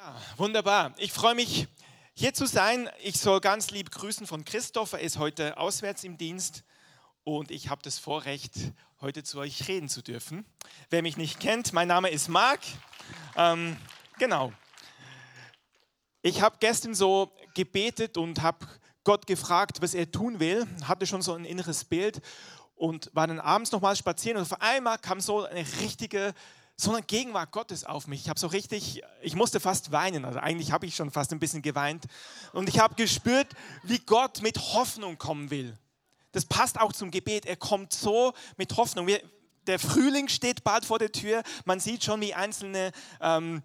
Ja, wunderbar. Ich freue mich, hier zu sein. Ich soll ganz lieb grüßen von Christoph. Er ist heute auswärts im Dienst und ich habe das Vorrecht, heute zu euch reden zu dürfen. Wer mich nicht kennt, mein Name ist Marc. Ähm, genau. Ich habe gestern so gebetet und habe Gott gefragt, was er tun will. Hatte schon so ein inneres Bild und war dann abends nochmal spazieren und auf einmal kam so eine richtige so eine Gegenwart Gottes auf mich. Ich habe so richtig, ich musste fast weinen. Also eigentlich habe ich schon fast ein bisschen geweint. Und ich habe gespürt, wie Gott mit Hoffnung kommen will. Das passt auch zum Gebet. Er kommt so mit Hoffnung. Wir, der Frühling steht bald vor der Tür. Man sieht schon, wie einzelne ähm,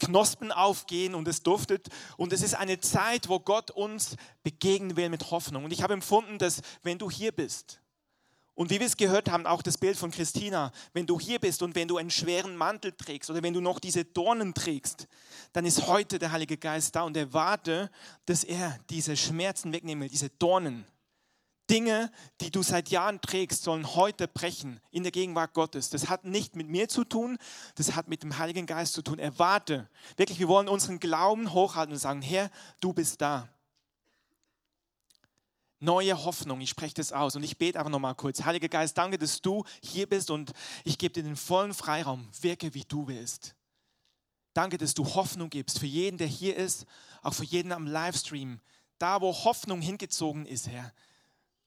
Knospen aufgehen und es duftet. Und es ist eine Zeit, wo Gott uns begegnen will mit Hoffnung. Und ich habe empfunden, dass wenn du hier bist, und wie wir es gehört haben, auch das Bild von Christina, wenn du hier bist und wenn du einen schweren Mantel trägst oder wenn du noch diese Dornen trägst, dann ist heute der Heilige Geist da und erwarte, dass er diese Schmerzen wegnehme, diese Dornen. Dinge, die du seit Jahren trägst, sollen heute brechen in der Gegenwart Gottes. Das hat nicht mit mir zu tun, das hat mit dem Heiligen Geist zu tun. Erwarte, wirklich, wir wollen unseren Glauben hochhalten und sagen, Herr, du bist da neue Hoffnung. Ich spreche das aus und ich bete einfach nochmal kurz. Heiliger Geist, danke, dass du hier bist und ich gebe dir den vollen Freiraum. Wirke, wie du willst. Danke, dass du Hoffnung gibst für jeden, der hier ist, auch für jeden am Livestream. Da, wo Hoffnung hingezogen ist, Herr,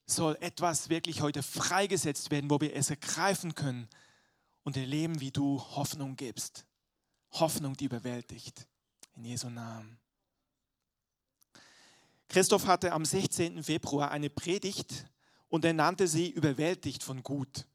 soll etwas wirklich heute freigesetzt werden, wo wir es ergreifen können und erleben, wie du Hoffnung gibst. Hoffnung, die überwältigt. In Jesu Namen. Christoph hatte am 16. Februar eine Predigt und er nannte sie überwältigt von Gut.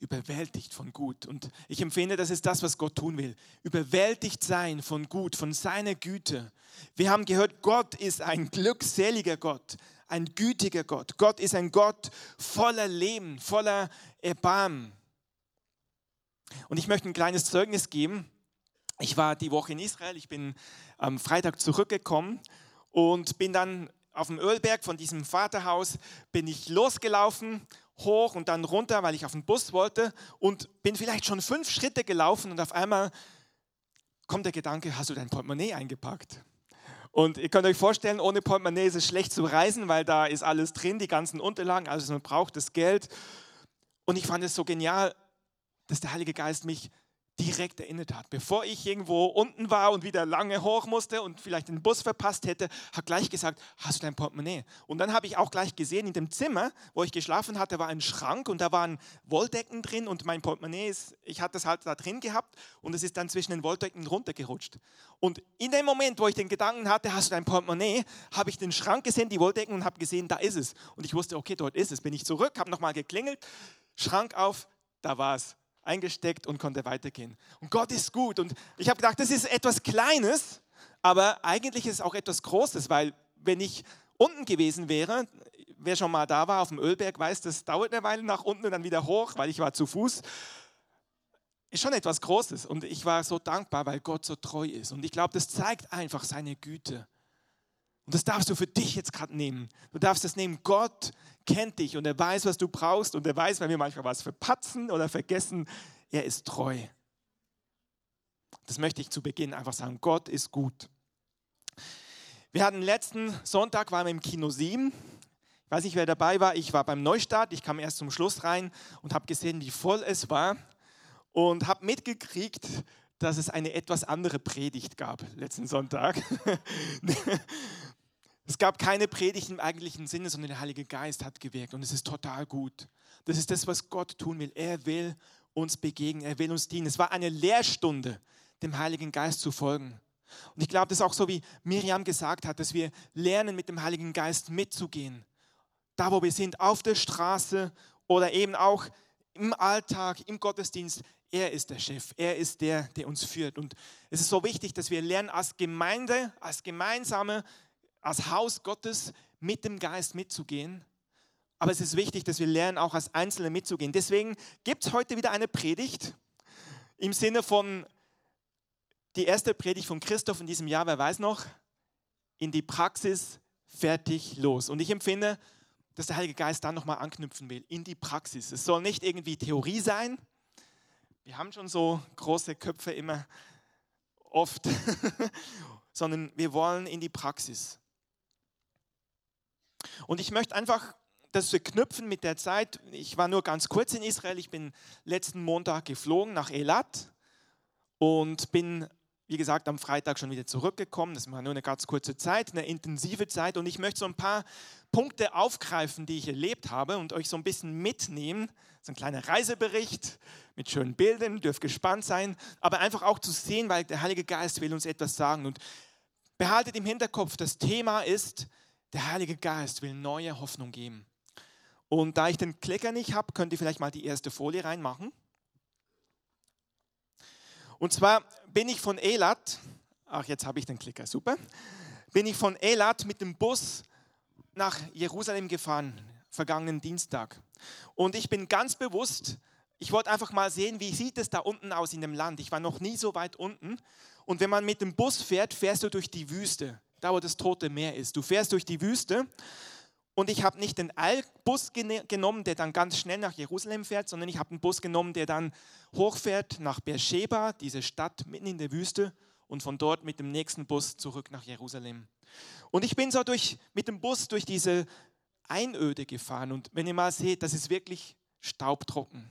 Überwältigt von Gut. Und ich empfinde, das ist das, was Gott tun will. Überwältigt sein von Gut, von seiner Güte. Wir haben gehört, Gott ist ein glückseliger Gott, ein gütiger Gott. Gott ist ein Gott voller Leben, voller Erbarmen. Und ich möchte ein kleines Zeugnis geben. Ich war die Woche in Israel, ich bin am Freitag zurückgekommen und bin dann auf dem Ölberg von diesem Vaterhaus, bin ich losgelaufen, hoch und dann runter, weil ich auf den Bus wollte und bin vielleicht schon fünf Schritte gelaufen und auf einmal kommt der Gedanke, hast du dein Portemonnaie eingepackt? Und ihr könnt euch vorstellen, ohne Portemonnaie ist es schlecht zu reisen, weil da ist alles drin, die ganzen Unterlagen, also man braucht das Geld. Und ich fand es so genial, dass der Heilige Geist mich direkt erinnert hat. Bevor ich irgendwo unten war und wieder lange hoch musste und vielleicht den Bus verpasst hätte, hat gleich gesagt, hast du dein Portemonnaie? Und dann habe ich auch gleich gesehen, in dem Zimmer, wo ich geschlafen hatte, war ein Schrank und da waren Wolldecken drin und mein Portemonnaie ist, ich hatte es halt da drin gehabt und es ist dann zwischen den Wolldecken runtergerutscht. Und in dem Moment, wo ich den Gedanken hatte, hast du dein Portemonnaie, habe ich den Schrank gesehen, die Wolldecken und habe gesehen, da ist es. Und ich wusste, okay, dort ist es. Bin ich zurück, habe nochmal geklingelt, Schrank auf, da war es eingesteckt und konnte weitergehen. Und Gott ist gut. Und ich habe gedacht, das ist etwas Kleines, aber eigentlich ist es auch etwas Großes, weil wenn ich unten gewesen wäre, wer schon mal da war auf dem Ölberg, weiß, das dauert eine Weile nach unten und dann wieder hoch, weil ich war zu Fuß. Ist schon etwas Großes. Und ich war so dankbar, weil Gott so treu ist. Und ich glaube, das zeigt einfach seine Güte. Und das darfst du für dich jetzt gerade nehmen. Du darfst das nehmen. Gott kennt dich und er weiß, was du brauchst und er weiß, wenn wir manchmal was verpatzen oder vergessen, er ist treu. Das möchte ich zu Beginn einfach sagen. Gott ist gut. Wir hatten letzten Sonntag, waren wir im Kino 7. Ich weiß nicht, wer dabei war. Ich war beim Neustart. Ich kam erst zum Schluss rein und habe gesehen, wie voll es war. Und habe mitgekriegt, dass es eine etwas andere Predigt gab letzten Sonntag. Es gab keine Predigt im eigentlichen Sinne, sondern der Heilige Geist hat gewirkt und es ist total gut. Das ist das, was Gott tun will. Er will uns begegnen, er will uns dienen. Es war eine Lehrstunde, dem Heiligen Geist zu folgen. Und ich glaube, das ist auch so, wie Miriam gesagt hat, dass wir lernen, mit dem Heiligen Geist mitzugehen. Da, wo wir sind, auf der Straße oder eben auch im Alltag, im Gottesdienst. Er ist der Chef, er ist der, der uns führt. Und es ist so wichtig, dass wir lernen, als Gemeinde, als gemeinsame als Haus Gottes mit dem Geist mitzugehen. Aber es ist wichtig, dass wir lernen, auch als Einzelne mitzugehen. Deswegen gibt es heute wieder eine Predigt im Sinne von die erste Predigt von Christoph in diesem Jahr, wer weiß noch, in die Praxis fertig los. Und ich empfinde, dass der Heilige Geist da nochmal anknüpfen will, in die Praxis. Es soll nicht irgendwie Theorie sein. Wir haben schon so große Köpfe immer oft, sondern wir wollen in die Praxis. Und ich möchte einfach das verknüpfen mit der Zeit. Ich war nur ganz kurz in Israel. Ich bin letzten Montag geflogen nach Elat und bin, wie gesagt, am Freitag schon wieder zurückgekommen. Das war nur eine ganz kurze Zeit, eine intensive Zeit. Und ich möchte so ein paar Punkte aufgreifen, die ich erlebt habe und euch so ein bisschen mitnehmen. So ein kleiner Reisebericht mit schönen Bildern, dürft gespannt sein, aber einfach auch zu sehen, weil der Heilige Geist will uns etwas sagen. Und behaltet im Hinterkopf, das Thema ist, der Heilige Geist will neue Hoffnung geben. Und da ich den Klicker nicht habe, könnt ihr vielleicht mal die erste Folie reinmachen. Und zwar bin ich von Elat, ach jetzt habe ich den Klicker, super, bin ich von Elat mit dem Bus nach Jerusalem gefahren, vergangenen Dienstag. Und ich bin ganz bewusst, ich wollte einfach mal sehen, wie sieht es da unten aus in dem Land. Ich war noch nie so weit unten. Und wenn man mit dem Bus fährt, fährst du durch die Wüste, da wo das Tote Meer ist. Du fährst durch die Wüste und ich habe nicht den Eilbus genommen, der dann ganz schnell nach Jerusalem fährt, sondern ich habe einen Bus genommen, der dann hochfährt nach Beersheba, diese Stadt mitten in der Wüste, und von dort mit dem nächsten Bus zurück nach Jerusalem. Und ich bin so durch, mit dem Bus durch diese Einöde gefahren. Und wenn ihr mal seht, das ist wirklich staubtrocken.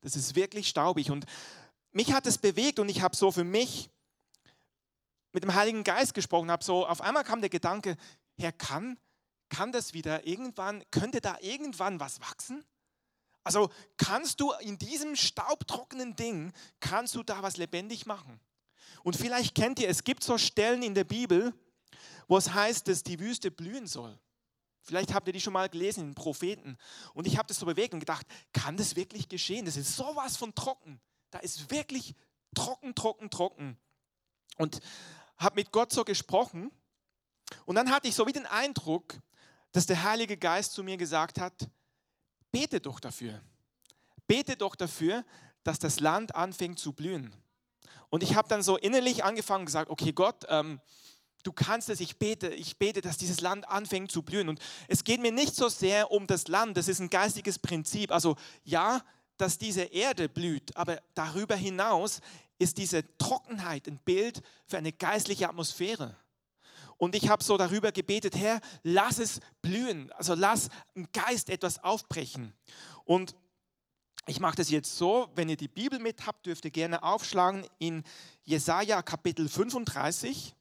Das ist wirklich staubig. Und mich hat es bewegt und ich habe so für mich mit dem Heiligen Geist gesprochen, habe so, auf einmal kam der Gedanke, Herr, kann kann das wieder irgendwann, könnte da irgendwann was wachsen? Also kannst du in diesem staubtrockenen Ding, kannst du da was lebendig machen? Und vielleicht kennt ihr, es gibt so Stellen in der Bibel, wo es heißt, dass die Wüste blühen soll. Vielleicht habt ihr die schon mal gelesen in Propheten. Und ich habe das so bewegt und gedacht, kann das wirklich geschehen? Das ist sowas von trocken. Da ist wirklich trocken, trocken, trocken. Und habe mit Gott so gesprochen. Und dann hatte ich so wie den Eindruck, dass der Heilige Geist zu mir gesagt hat, bete doch dafür. Bete doch dafür, dass das Land anfängt zu blühen. Und ich habe dann so innerlich angefangen gesagt, okay Gott, ähm, du kannst es, ich bete, ich bete, dass dieses Land anfängt zu blühen. Und es geht mir nicht so sehr um das Land, das ist ein geistiges Prinzip. Also ja, dass diese Erde blüht, aber darüber hinaus ist diese Trockenheit ein Bild für eine geistliche Atmosphäre. Und ich habe so darüber gebetet, Herr, lass es blühen. Also lass im Geist etwas aufbrechen. Und ich mache das jetzt so, wenn ihr die Bibel mit habt, dürft ihr gerne aufschlagen in Jesaja Kapitel 35.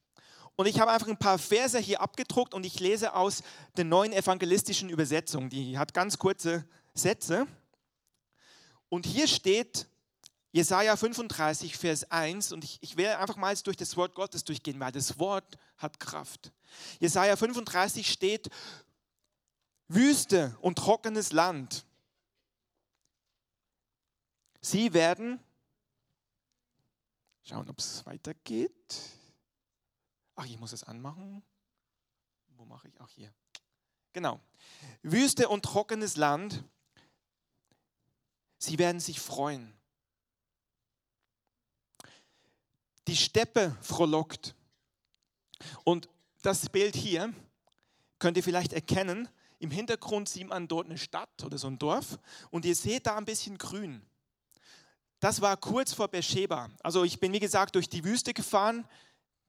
Und ich habe einfach ein paar Verse hier abgedruckt und ich lese aus der neuen evangelistischen Übersetzung. Die hat ganz kurze Sätze. Und hier steht, Jesaja 35, Vers 1, und ich, ich werde einfach mal durch das Wort Gottes durchgehen, weil das Wort hat Kraft. Jesaja 35 steht: Wüste und trockenes Land. Sie werden, schauen, ob es weitergeht. Ach, ich muss es anmachen. Wo mache ich? Ach, hier. Genau. Wüste und trockenes Land. Sie werden sich freuen die Steppe frohlockt. Und das Bild hier könnt ihr vielleicht erkennen. Im Hintergrund sieht man dort eine Stadt oder so ein Dorf und ihr seht da ein bisschen grün. Das war kurz vor Beersheba. Also ich bin wie gesagt durch die Wüste gefahren,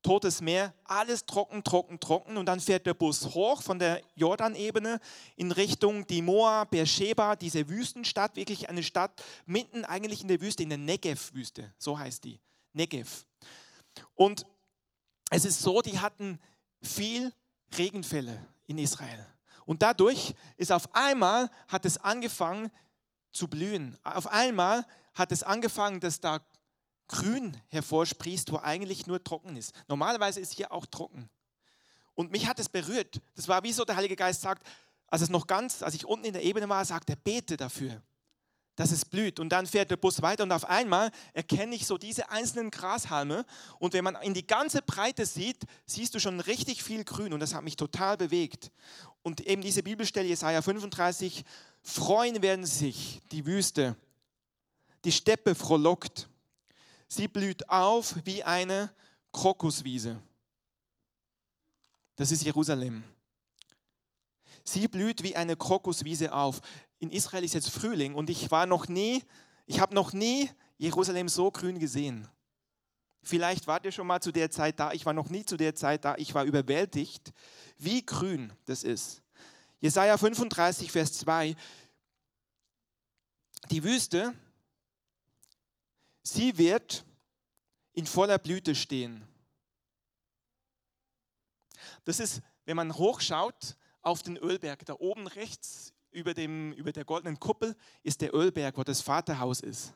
Totes Meer, alles trocken, trocken, trocken und dann fährt der Bus hoch von der Jordanebene in Richtung Dimoa, Beersheba, diese Wüstenstadt, wirklich eine Stadt mitten eigentlich in der Wüste, in der Negev-Wüste, so heißt die, Negev. Und es ist so, die hatten viel Regenfälle in Israel. Und dadurch ist auf einmal, hat es angefangen zu blühen. Auf einmal hat es angefangen, dass da Grün hervorsprießt, wo eigentlich nur trocken ist. Normalerweise ist hier auch trocken. Und mich hat es berührt. Das war wie so der Heilige Geist sagt, als es noch ganz, als ich unten in der Ebene war, sagt er, bete dafür dass es blüht. Und dann fährt der Bus weiter und auf einmal erkenne ich so diese einzelnen Grashalme. Und wenn man in die ganze Breite sieht, siehst du schon richtig viel Grün. Und das hat mich total bewegt. Und eben diese Bibelstelle, Jesaja 35, freuen werden sich die Wüste. Die Steppe frohlockt. Sie blüht auf wie eine Krokuswiese. Das ist Jerusalem. Sie blüht wie eine Krokuswiese auf in Israel ist jetzt Frühling und ich war noch nie, ich habe noch nie Jerusalem so grün gesehen. Vielleicht wart ihr schon mal zu der Zeit da. Ich war noch nie zu der Zeit da. Ich war überwältigt, wie grün das ist. Jesaja 35, Vers 2. Die Wüste, sie wird in voller Blüte stehen. Das ist, wenn man hochschaut auf den Ölberg, da oben rechts über, dem, über der goldenen Kuppel ist der Ölberg, wo das Vaterhaus ist.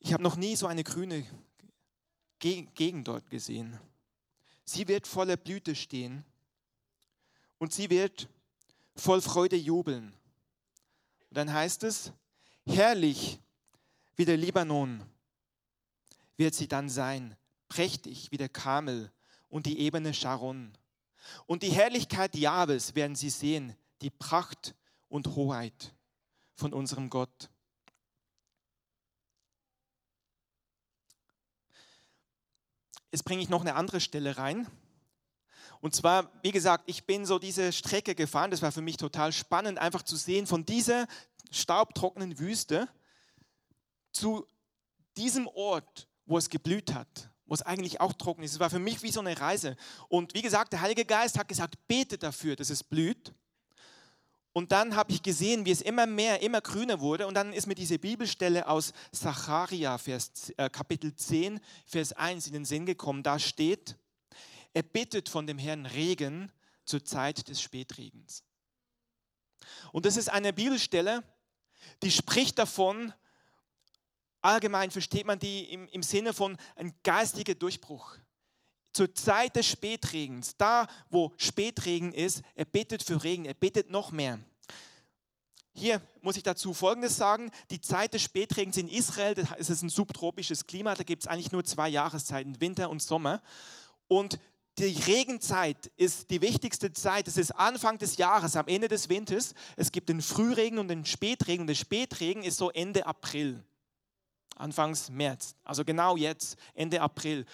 Ich habe noch nie so eine grüne Gegend dort gesehen. Sie wird voller Blüte stehen und sie wird voll Freude jubeln. Und dann heißt es, herrlich wie der Libanon wird sie dann sein, prächtig wie der Kamel und die Ebene Sharon. Und die Herrlichkeit Jahwes werden sie sehen, die Pracht und Hoheit von unserem Gott. Jetzt bringe ich noch eine andere Stelle rein. Und zwar, wie gesagt, ich bin so diese Strecke gefahren. Das war für mich total spannend, einfach zu sehen, von dieser staubtrockenen Wüste zu diesem Ort, wo es geblüht hat, wo es eigentlich auch trocken ist. Es war für mich wie so eine Reise. Und wie gesagt, der Heilige Geist hat gesagt, bete dafür, dass es blüht. Und dann habe ich gesehen, wie es immer mehr, immer grüner wurde. Und dann ist mir diese Bibelstelle aus Zacharia, Vers, äh, Kapitel 10, Vers 1 in den Sinn gekommen. Da steht, er bittet von dem Herrn Regen zur Zeit des Spätregens. Und das ist eine Bibelstelle, die spricht davon, allgemein versteht man die im, im Sinne von ein geistiger Durchbruch zur Zeit des Spätregens, da wo Spätregen ist, er betet für Regen, er betet noch mehr. Hier muss ich dazu Folgendes sagen. Die Zeit des Spätregens in Israel, das ist ein subtropisches Klima, da gibt es eigentlich nur zwei Jahreszeiten, Winter und Sommer. Und die Regenzeit ist die wichtigste Zeit. Es ist Anfang des Jahres, am Ende des Winters. Es gibt den Frühregen und den Spätregen. Und der Spätregen ist so Ende April, Anfangs März. Also genau jetzt, Ende April.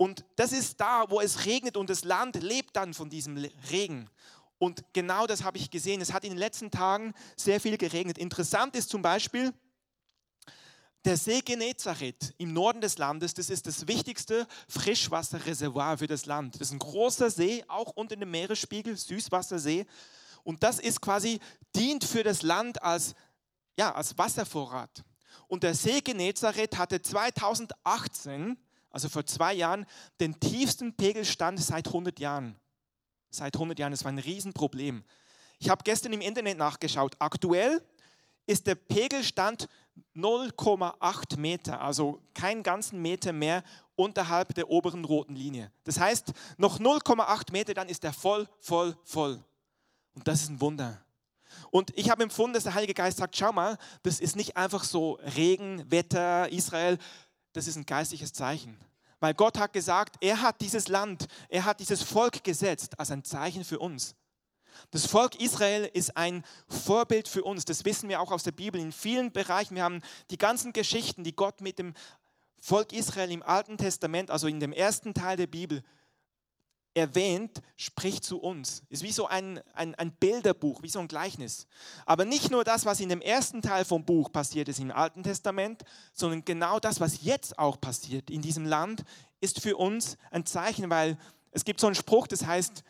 Und das ist da, wo es regnet und das Land lebt dann von diesem Regen. Und genau das habe ich gesehen. Es hat in den letzten Tagen sehr viel geregnet. Interessant ist zum Beispiel, der See Genezareth im Norden des Landes, das ist das wichtigste Frischwasserreservoir für das Land. Das ist ein großer See, auch unter dem Meeresspiegel, Süßwassersee. Und das ist quasi, dient für das Land als, ja, als Wasservorrat. Und der See Genezareth hatte 2018 also vor zwei Jahren, den tiefsten Pegelstand seit 100 Jahren. Seit 100 Jahren, das war ein Riesenproblem. Ich habe gestern im Internet nachgeschaut. Aktuell ist der Pegelstand 0,8 Meter, also keinen ganzen Meter mehr unterhalb der oberen roten Linie. Das heißt, noch 0,8 Meter, dann ist er voll, voll, voll. Und das ist ein Wunder. Und ich habe empfunden, dass der Heilige Geist sagt, schau mal, das ist nicht einfach so Regen, Wetter, Israel, das ist ein geistliches Zeichen. Weil Gott hat gesagt, er hat dieses Land, er hat dieses Volk gesetzt als ein Zeichen für uns. Das Volk Israel ist ein Vorbild für uns. Das wissen wir auch aus der Bibel in vielen Bereichen. Wir haben die ganzen Geschichten, die Gott mit dem Volk Israel im Alten Testament, also in dem ersten Teil der Bibel, erwähnt, spricht zu uns. Ist wie so ein, ein, ein Bilderbuch, wie so ein Gleichnis. Aber nicht nur das, was in dem ersten Teil vom Buch passiert ist im Alten Testament, sondern genau das, was jetzt auch passiert in diesem Land, ist für uns ein Zeichen, weil es gibt so einen Spruch, das heißt,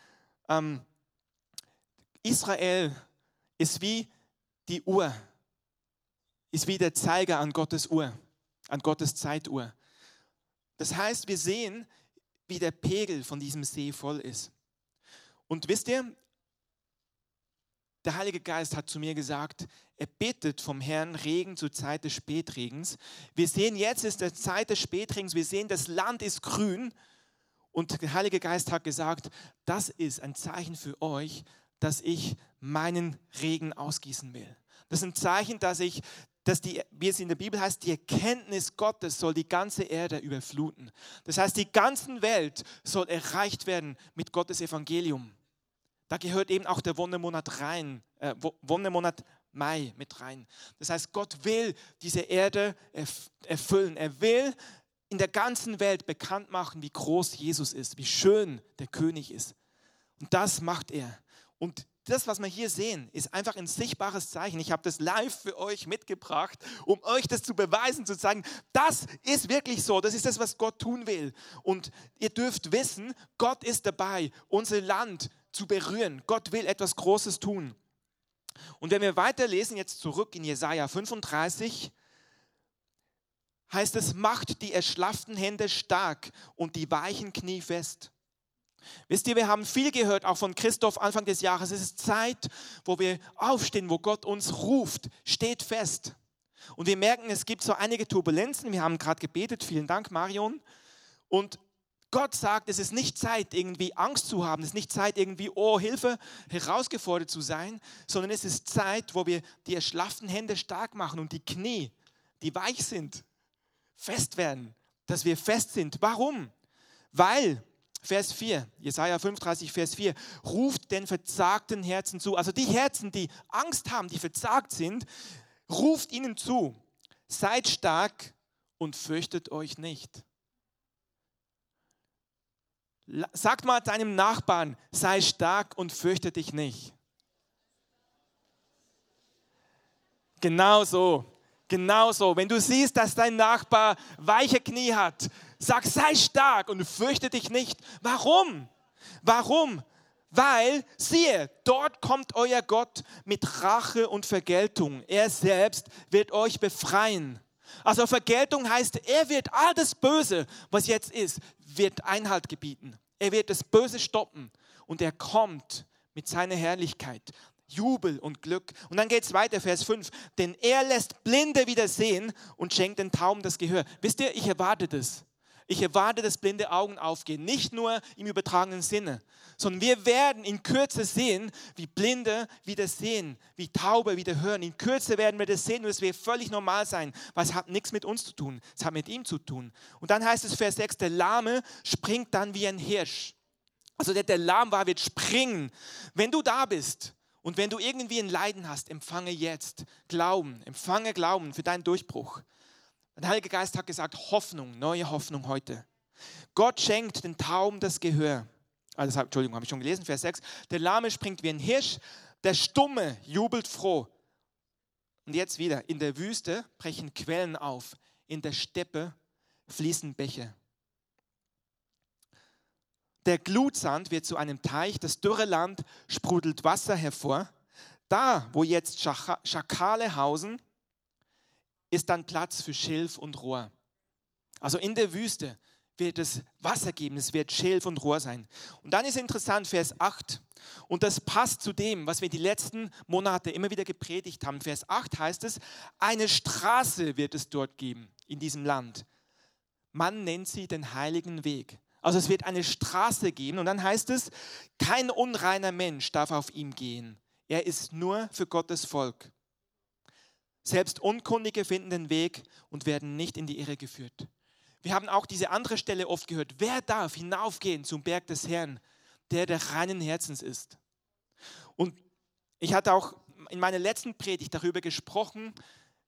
ähm, Israel ist wie die Uhr, ist wie der Zeiger an Gottes Uhr, an Gottes Zeituhr. Das heißt, wir sehen, wie der Pegel von diesem See voll ist. Und wisst ihr, der Heilige Geist hat zu mir gesagt, er bittet vom Herrn Regen zur Zeit des Spätregens. Wir sehen jetzt ist der Zeit des Spätregens, wir sehen, das Land ist grün. Und der Heilige Geist hat gesagt, das ist ein Zeichen für euch, dass ich meinen Regen ausgießen will. Das ist ein Zeichen, dass ich dass die, wie es in der Bibel heißt, die Erkenntnis Gottes soll die ganze Erde überfluten. Das heißt, die ganze Welt soll erreicht werden mit Gottes Evangelium. Da gehört eben auch der Wonnemonat rein, äh, Wonnemonat Mai mit rein. Das heißt, Gott will diese Erde erfüllen. Er will in der ganzen Welt bekannt machen, wie groß Jesus ist, wie schön der König ist. Und das macht er. Und das, was wir hier sehen, ist einfach ein sichtbares Zeichen. Ich habe das live für euch mitgebracht, um euch das zu beweisen, zu sagen, das ist wirklich so, das ist das, was Gott tun will. Und ihr dürft wissen, Gott ist dabei, unser Land zu berühren. Gott will etwas Großes tun. Und wenn wir weiterlesen, jetzt zurück in Jesaja 35, heißt es, macht die erschlafften Hände stark und die weichen Knie fest. Wisst ihr, wir haben viel gehört, auch von Christoph Anfang des Jahres. Es ist Zeit, wo wir aufstehen, wo Gott uns ruft. Steht fest. Und wir merken, es gibt so einige Turbulenzen. Wir haben gerade gebetet. Vielen Dank, Marion. Und Gott sagt, es ist nicht Zeit, irgendwie Angst zu haben. Es ist nicht Zeit, irgendwie, oh, Hilfe, herausgefordert zu sein, sondern es ist Zeit, wo wir die erschlafften Hände stark machen und die Knie, die weich sind, fest werden. Dass wir fest sind. Warum? Weil Vers 4, Jesaja 35, Vers 4, ruft den verzagten Herzen zu. Also die Herzen, die Angst haben, die verzagt sind, ruft ihnen zu. Seid stark und fürchtet euch nicht. Sagt mal deinem Nachbarn, sei stark und fürchte dich nicht. Genau so, genau so. Wenn du siehst, dass dein Nachbar weiche Knie hat, Sag, sei stark und fürchte dich nicht. Warum? Warum? Weil, siehe, dort kommt euer Gott mit Rache und Vergeltung. Er selbst wird euch befreien. Also Vergeltung heißt, er wird all das Böse, was jetzt ist, wird Einhalt gebieten. Er wird das Böse stoppen und er kommt mit seiner Herrlichkeit. Jubel und Glück. Und dann geht es weiter, Vers 5. Denn er lässt Blinde wieder sehen und schenkt den Tauben das Gehör. Wisst ihr, ich erwarte das. Ich erwarte, dass blinde Augen aufgehen. Nicht nur im übertragenen Sinne, sondern wir werden in Kürze sehen, wie Blinde wieder sehen, wie Taube wieder hören. In Kürze werden wir das sehen und es wird völlig normal sein, weil es hat nichts mit uns zu tun. Es hat mit ihm zu tun. Und dann heißt es Vers 6, der Lahme springt dann wie ein Hirsch. Also der, der lahm war, wird springen. Wenn du da bist und wenn du irgendwie ein Leiden hast, empfange jetzt Glauben, empfange Glauben für deinen Durchbruch. Der Heilige Geist hat gesagt, Hoffnung, neue Hoffnung heute. Gott schenkt den Tauben das Gehör. Also, Entschuldigung, habe ich schon gelesen, Vers 6. Der Lahme springt wie ein Hirsch, der Stumme jubelt froh. Und jetzt wieder, in der Wüste brechen Quellen auf, in der Steppe fließen Bäche. Der Glutsand wird zu einem Teich, das dürre Land sprudelt Wasser hervor. Da, wo jetzt Schakale hausen, ist dann Platz für Schilf und Rohr. Also in der Wüste wird es Wasser geben, es wird Schilf und Rohr sein. Und dann ist interessant, Vers 8, und das passt zu dem, was wir die letzten Monate immer wieder gepredigt haben. Vers 8 heißt es, eine Straße wird es dort geben, in diesem Land. Man nennt sie den heiligen Weg. Also es wird eine Straße geben und dann heißt es, kein unreiner Mensch darf auf ihm gehen. Er ist nur für Gottes Volk. Selbst Unkundige finden den Weg und werden nicht in die Irre geführt. Wir haben auch diese andere Stelle oft gehört. Wer darf hinaufgehen zum Berg des Herrn, der der reinen Herzens ist? Und ich hatte auch in meiner letzten Predigt darüber gesprochen,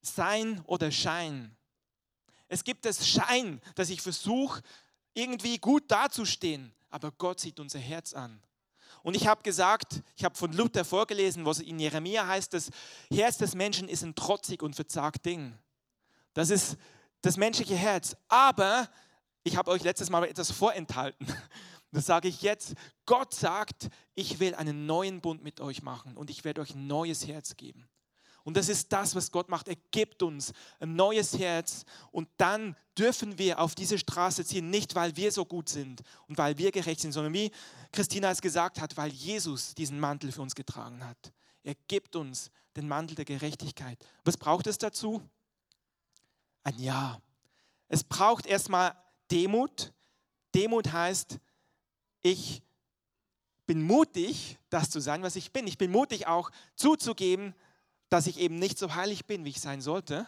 Sein oder Schein. Es gibt das Schein, dass ich versuche, irgendwie gut dazustehen, aber Gott sieht unser Herz an. Und ich habe gesagt, ich habe von Luther vorgelesen, was in Jeremia heißt, das Herz des Menschen ist ein trotzig und verzagt Ding. Das ist das menschliche Herz. Aber ich habe euch letztes Mal etwas vorenthalten. Das sage ich jetzt. Gott sagt, ich will einen neuen Bund mit euch machen und ich werde euch ein neues Herz geben. Und das ist das, was Gott macht. Er gibt uns ein neues Herz und dann dürfen wir auf diese Straße ziehen, nicht weil wir so gut sind und weil wir gerecht sind, sondern wie Christina es gesagt hat, weil Jesus diesen Mantel für uns getragen hat. Er gibt uns den Mantel der Gerechtigkeit. Was braucht es dazu? Ein Ja. Es braucht erstmal Demut. Demut heißt, ich bin mutig, das zu sein, was ich bin. Ich bin mutig auch zuzugeben, dass ich eben nicht so heilig bin, wie ich sein sollte.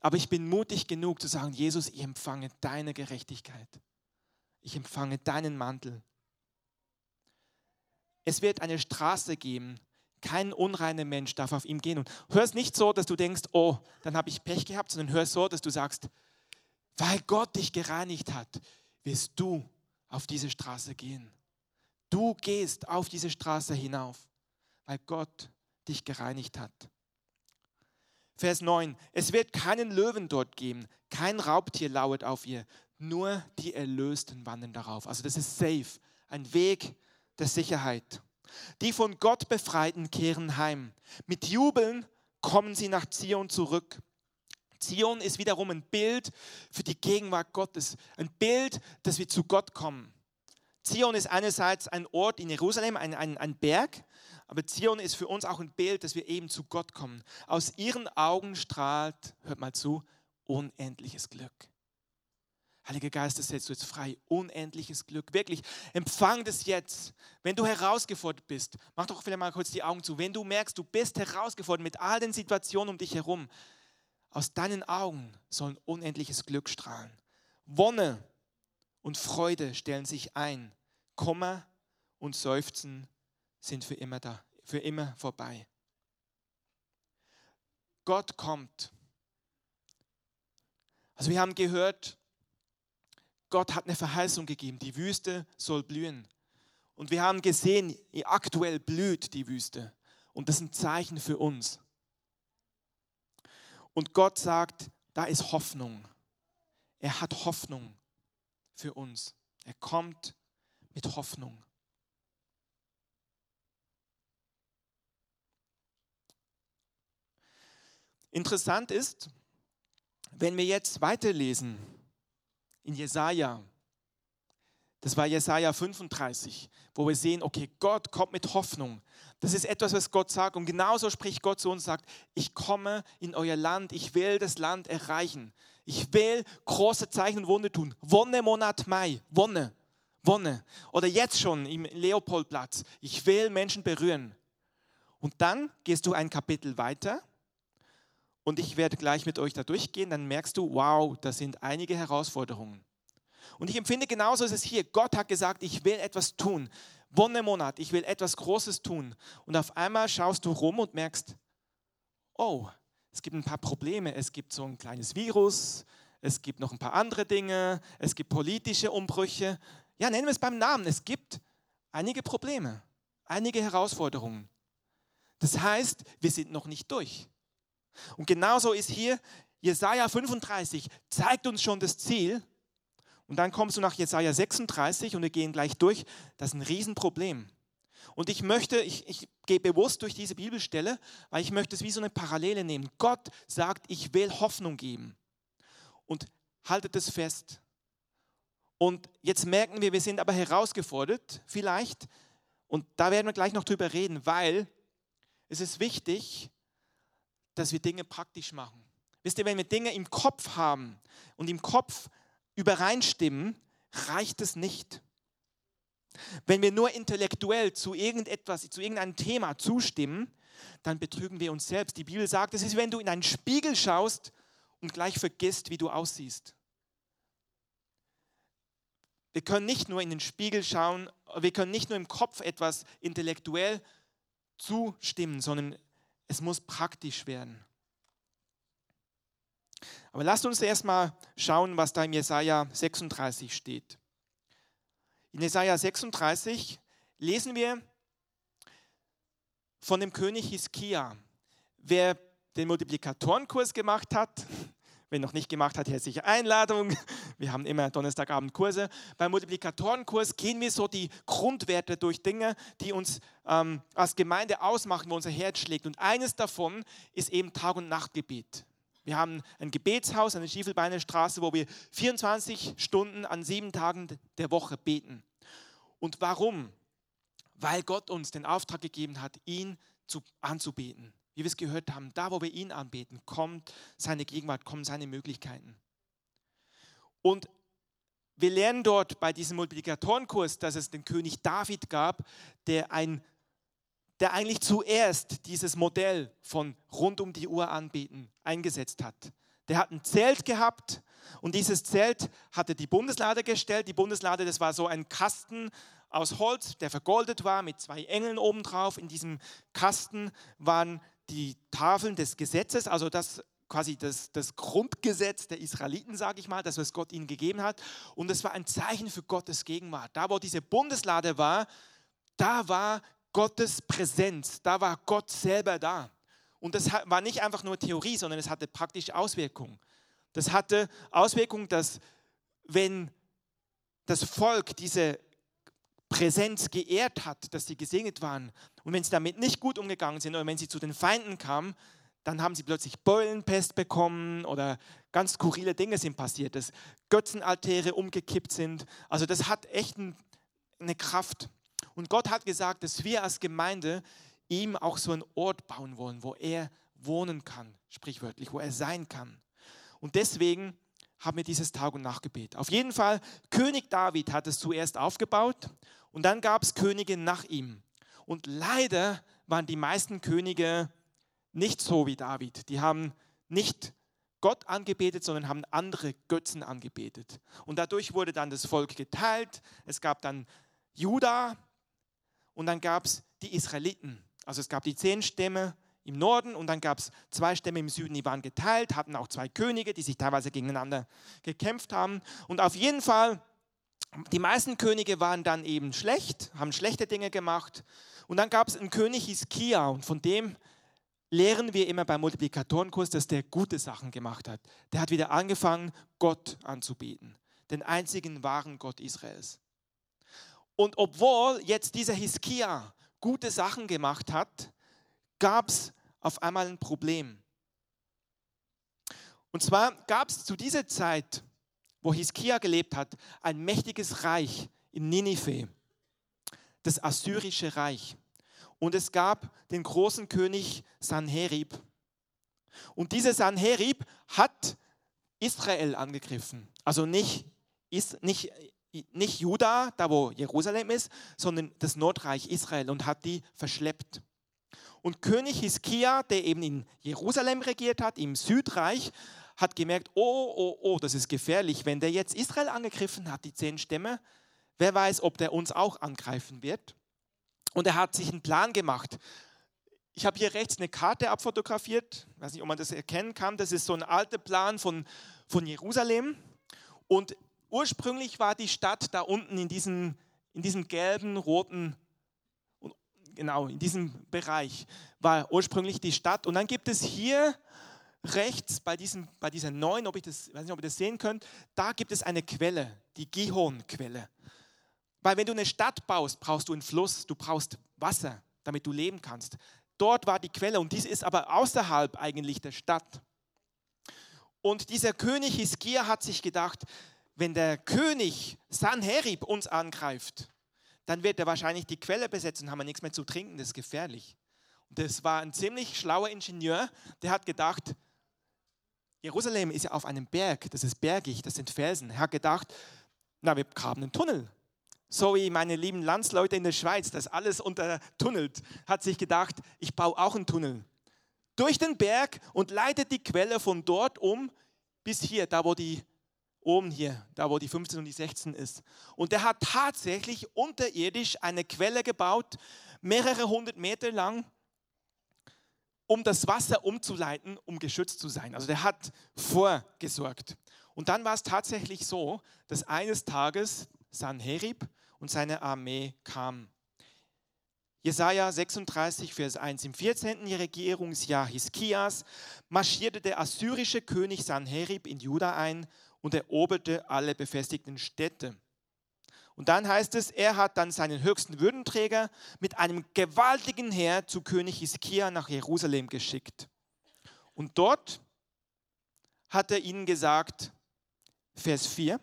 Aber ich bin mutig genug zu sagen, Jesus, ich empfange deine Gerechtigkeit. Ich empfange deinen Mantel. Es wird eine Straße geben. Kein unreiner Mensch darf auf ihm gehen. Und hör es nicht so, dass du denkst, oh, dann habe ich Pech gehabt, sondern hör es so, dass du sagst, weil Gott dich gereinigt hat, wirst du auf diese Straße gehen. Du gehst auf diese Straße hinauf weil Gott dich gereinigt hat. Vers 9. Es wird keinen Löwen dort geben, kein Raubtier lauert auf ihr, nur die Erlösten wandern darauf. Also das ist safe, ein Weg der Sicherheit. Die von Gott Befreiten kehren heim. Mit Jubeln kommen sie nach Zion zurück. Zion ist wiederum ein Bild für die Gegenwart Gottes, ein Bild, dass wir zu Gott kommen. Zion ist einerseits ein Ort in Jerusalem, ein, ein, ein Berg, aber Zion ist für uns auch ein Bild, dass wir eben zu Gott kommen. Aus ihren Augen strahlt, hört mal zu, unendliches Glück. Heiliger Geist, das setzt du jetzt frei. Unendliches Glück. Wirklich, empfang das jetzt. Wenn du herausgefordert bist, mach doch vielleicht mal kurz die Augen zu. Wenn du merkst, du bist herausgefordert mit all den Situationen um dich herum, aus deinen Augen soll ein unendliches Glück strahlen. Wonne und Freude stellen sich ein. Kummer und Seufzen sind für immer da, für immer vorbei. Gott kommt. Also wir haben gehört, Gott hat eine Verheißung gegeben, die Wüste soll blühen. Und wir haben gesehen, aktuell blüht die Wüste. Und das ist ein Zeichen für uns. Und Gott sagt, da ist Hoffnung. Er hat Hoffnung für uns. Er kommt mit Hoffnung. Interessant ist, wenn wir jetzt weiterlesen, in Jesaja. Das war Jesaja 35, wo wir sehen, okay, Gott kommt mit Hoffnung. Das ist etwas, was Gott sagt. Und genauso spricht Gott zu uns und sagt, ich komme in euer Land, ich will das Land erreichen. Ich will große Zeichen und Wunder tun. Wonne Monat Mai, Wonne, Wonne. Oder jetzt schon im Leopoldplatz. Ich will Menschen berühren. Und dann gehst du ein Kapitel weiter und ich werde gleich mit euch da durchgehen, dann merkst du, wow, das sind einige Herausforderungen. Und ich empfinde genauso ist es hier. Gott hat gesagt, ich will etwas tun. Wonnemonat, ich will etwas Großes tun. Und auf einmal schaust du rum und merkst, oh, es gibt ein paar Probleme. Es gibt so ein kleines Virus, es gibt noch ein paar andere Dinge, es gibt politische Umbrüche. Ja, nennen wir es beim Namen. Es gibt einige Probleme, einige Herausforderungen. Das heißt, wir sind noch nicht durch. Und genauso ist hier Jesaja 35, zeigt uns schon das Ziel. Und dann kommst du nach Jesaja 36 und wir gehen gleich durch. Das ist ein Riesenproblem. Und ich möchte, ich, ich gehe bewusst durch diese Bibelstelle, weil ich möchte es wie so eine Parallele nehmen. Gott sagt, ich will Hoffnung geben. Und haltet es fest. Und jetzt merken wir, wir sind aber herausgefordert, vielleicht. Und da werden wir gleich noch drüber reden, weil es ist wichtig, dass wir Dinge praktisch machen. Wisst ihr, wenn wir Dinge im Kopf haben und im Kopf übereinstimmen, reicht es nicht. Wenn wir nur intellektuell zu irgendetwas, zu irgendeinem Thema zustimmen, dann betrügen wir uns selbst. Die Bibel sagt, es ist, wenn du in einen Spiegel schaust und gleich vergisst, wie du aussiehst. Wir können nicht nur in den Spiegel schauen, wir können nicht nur im Kopf etwas intellektuell zustimmen, sondern es muss praktisch werden. Aber lasst uns erstmal schauen, was da im Jesaja 36 steht. In Jesaja 36 lesen wir von dem König Hiskia. Wer den Multiplikatorenkurs gemacht hat, Wer noch nicht gemacht hat, herzliche Einladung. Wir haben immer Donnerstagabend Kurse. Beim Multiplikatorenkurs gehen wir so die Grundwerte durch Dinge, die uns ähm, als Gemeinde ausmachen, wo unser Herz schlägt. Und eines davon ist eben Tag- und Nachtgebet. Wir haben ein Gebetshaus an der Schiefelbeiner Straße, wo wir 24 Stunden an sieben Tagen der Woche beten. Und warum? Weil Gott uns den Auftrag gegeben hat, ihn zu, anzubeten wie wir es gehört haben, da wo wir ihn anbeten, kommt seine Gegenwart, kommen seine Möglichkeiten. Und wir lernen dort bei diesem Multiplikatorenkurs, dass es den König David gab, der, ein, der eigentlich zuerst dieses Modell von rund um die Uhr anbeten eingesetzt hat. Der hat ein Zelt gehabt und dieses Zelt hatte die Bundeslade gestellt. Die Bundeslade, das war so ein Kasten aus Holz, der vergoldet war mit zwei Engeln obendrauf. In diesem Kasten waren die Tafeln des Gesetzes, also das quasi das, das Grundgesetz der Israeliten, sage ich mal, das, was Gott ihnen gegeben hat. Und es war ein Zeichen für Gottes Gegenwart. Da, wo diese Bundeslade war, da war Gottes Präsenz, da war Gott selber da. Und das war nicht einfach nur Theorie, sondern es hatte praktisch Auswirkungen. Das hatte Auswirkungen, dass wenn das Volk diese Präsenz geehrt hat, dass sie gesegnet waren und wenn sie damit nicht gut umgegangen sind oder wenn sie zu den Feinden kamen, dann haben sie plötzlich Beulenpest bekommen oder ganz skurrile Dinge sind passiert, dass Götzenaltäre umgekippt sind. Also das hat echt eine Kraft. Und Gott hat gesagt, dass wir als Gemeinde ihm auch so einen Ort bauen wollen, wo er wohnen kann, sprichwörtlich, wo er sein kann. Und deswegen haben wir dieses Tag- und Nachtgebet. Auf jeden Fall, König David hat es zuerst aufgebaut und dann gab es Könige nach ihm. Und leider waren die meisten Könige nicht so wie David. Die haben nicht Gott angebetet, sondern haben andere Götzen angebetet. Und dadurch wurde dann das Volk geteilt. Es gab dann Juda und dann gab es die Israeliten. Also es gab die zehn Stämme im Norden und dann gab es zwei Stämme im Süden, die waren geteilt, hatten auch zwei Könige, die sich teilweise gegeneinander gekämpft haben. Und auf jeden Fall, die meisten Könige waren dann eben schlecht, haben schlechte Dinge gemacht. Und dann gab es einen König Hiskia und von dem lehren wir immer beim Multiplikatorenkurs, dass der gute Sachen gemacht hat. Der hat wieder angefangen, Gott anzubeten, den einzigen wahren Gott Israels. Und obwohl jetzt dieser Hiskia gute Sachen gemacht hat, gab es auf einmal ein Problem. Und zwar gab es zu dieser Zeit, wo Hiskia gelebt hat, ein mächtiges Reich in Ninive, das assyrische Reich. Und es gab den großen König Sanherib. Und dieser Sanherib hat Israel angegriffen. Also nicht, nicht, nicht Juda, da wo Jerusalem ist, sondern das Nordreich Israel und hat die verschleppt. Und König Hiskia, der eben in Jerusalem regiert hat, im Südreich, hat gemerkt, oh, oh, oh, das ist gefährlich. Wenn der jetzt Israel angegriffen hat, die zehn Stämme, wer weiß, ob der uns auch angreifen wird. Und er hat sich einen Plan gemacht. Ich habe hier rechts eine Karte abfotografiert, ich weiß nicht, ob man das erkennen kann. Das ist so ein alter Plan von, von Jerusalem. Und ursprünglich war die Stadt da unten in diesem, in diesem gelben, roten genau, in diesem Bereich war ursprünglich die Stadt. Und dann gibt es hier rechts bei, diesem, bei dieser neuen, ob ich das, weiß nicht, ob ihr das sehen könnt, da gibt es eine Quelle, die Gihon-Quelle. Weil wenn du eine Stadt baust, brauchst du einen Fluss, du brauchst Wasser, damit du leben kannst. Dort war die Quelle und dies ist aber außerhalb eigentlich der Stadt. Und dieser König Hiskia hat sich gedacht, wenn der König Sanherib uns angreift, dann wird er wahrscheinlich die Quelle besetzen und haben wir nichts mehr zu trinken, das ist gefährlich. Und das war ein ziemlich schlauer Ingenieur, der hat gedacht, Jerusalem ist ja auf einem Berg, das ist bergig, das sind Felsen. Er hat gedacht, na, wir graben einen Tunnel. So wie meine lieben Landsleute in der Schweiz, das alles untertunnelt, hat sich gedacht, ich baue auch einen Tunnel. Durch den Berg und leitet die Quelle von dort um bis hier, da wo die oben hier, da wo die 15 und die 16 ist. Und der hat tatsächlich unterirdisch eine Quelle gebaut, mehrere hundert Meter lang, um das Wasser umzuleiten, um geschützt zu sein. Also der hat vorgesorgt. Und dann war es tatsächlich so, dass eines Tages Sanherib und seine Armee kam. Jesaja 36, Vers 1. Im 14. Regierungsjahr Hiskias marschierte der assyrische König Sanherib in Juda ein und eroberte alle befestigten Städte. Und dann heißt es, er hat dann seinen höchsten Würdenträger mit einem gewaltigen Heer zu König Hiskia nach Jerusalem geschickt. Und dort hat er ihnen gesagt, Vers 4,